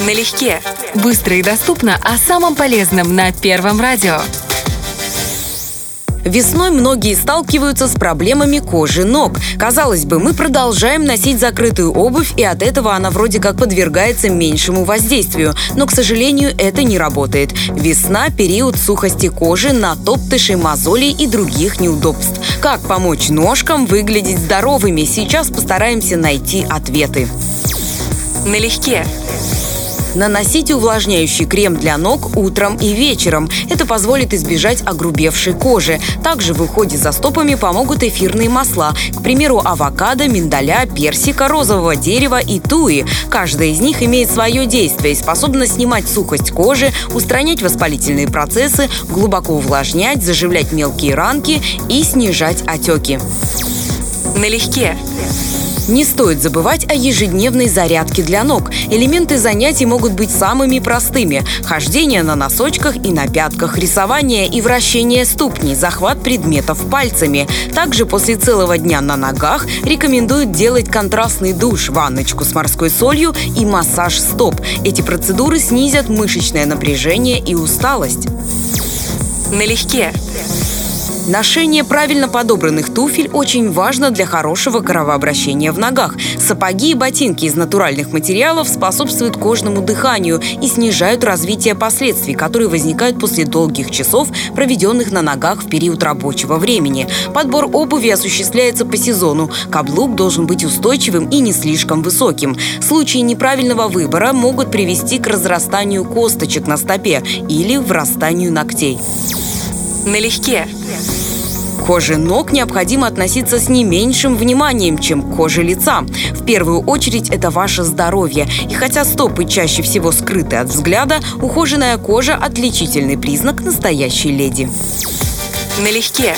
Налегке. Быстро и доступно о самом полезном на Первом радио. Весной многие сталкиваются с проблемами кожи ног. Казалось бы, мы продолжаем носить закрытую обувь, и от этого она вроде как подвергается меньшему воздействию. Но, к сожалению, это не работает. Весна – период сухости кожи, натоптышей, мозолей и других неудобств. Как помочь ножкам выглядеть здоровыми? Сейчас постараемся найти ответы. Налегке. Наносите увлажняющий крем для ног утром и вечером. Это позволит избежать огрубевшей кожи. Также в уходе за стопами помогут эфирные масла. К примеру, авокадо, миндаля, персика, розового дерева и туи. Каждая из них имеет свое действие и способна снимать сухость кожи, устранять воспалительные процессы, глубоко увлажнять, заживлять мелкие ранки и снижать отеки. Налегке. Не стоит забывать о ежедневной зарядке для ног. Элементы занятий могут быть самыми простыми. Хождение на носочках и на пятках, рисование и вращение ступней, захват предметов пальцами. Также после целого дня на ногах рекомендуют делать контрастный душ, ванночку с морской солью и массаж стоп. Эти процедуры снизят мышечное напряжение и усталость. Налегке. Ношение правильно подобранных туфель очень важно для хорошего кровообращения в ногах. Сапоги и ботинки из натуральных материалов способствуют кожному дыханию и снижают развитие последствий, которые возникают после долгих часов, проведенных на ногах в период рабочего времени. Подбор обуви осуществляется по сезону. Каблук должен быть устойчивым и не слишком высоким. Случаи неправильного выбора могут привести к разрастанию косточек на стопе или врастанию ногтей. Налегке. К коже ног необходимо относиться с не меньшим вниманием, чем к коже лица. В первую очередь это ваше здоровье. И хотя стопы чаще всего скрыты от взгляда, ухоженная кожа – отличительный признак настоящей леди. Налегке.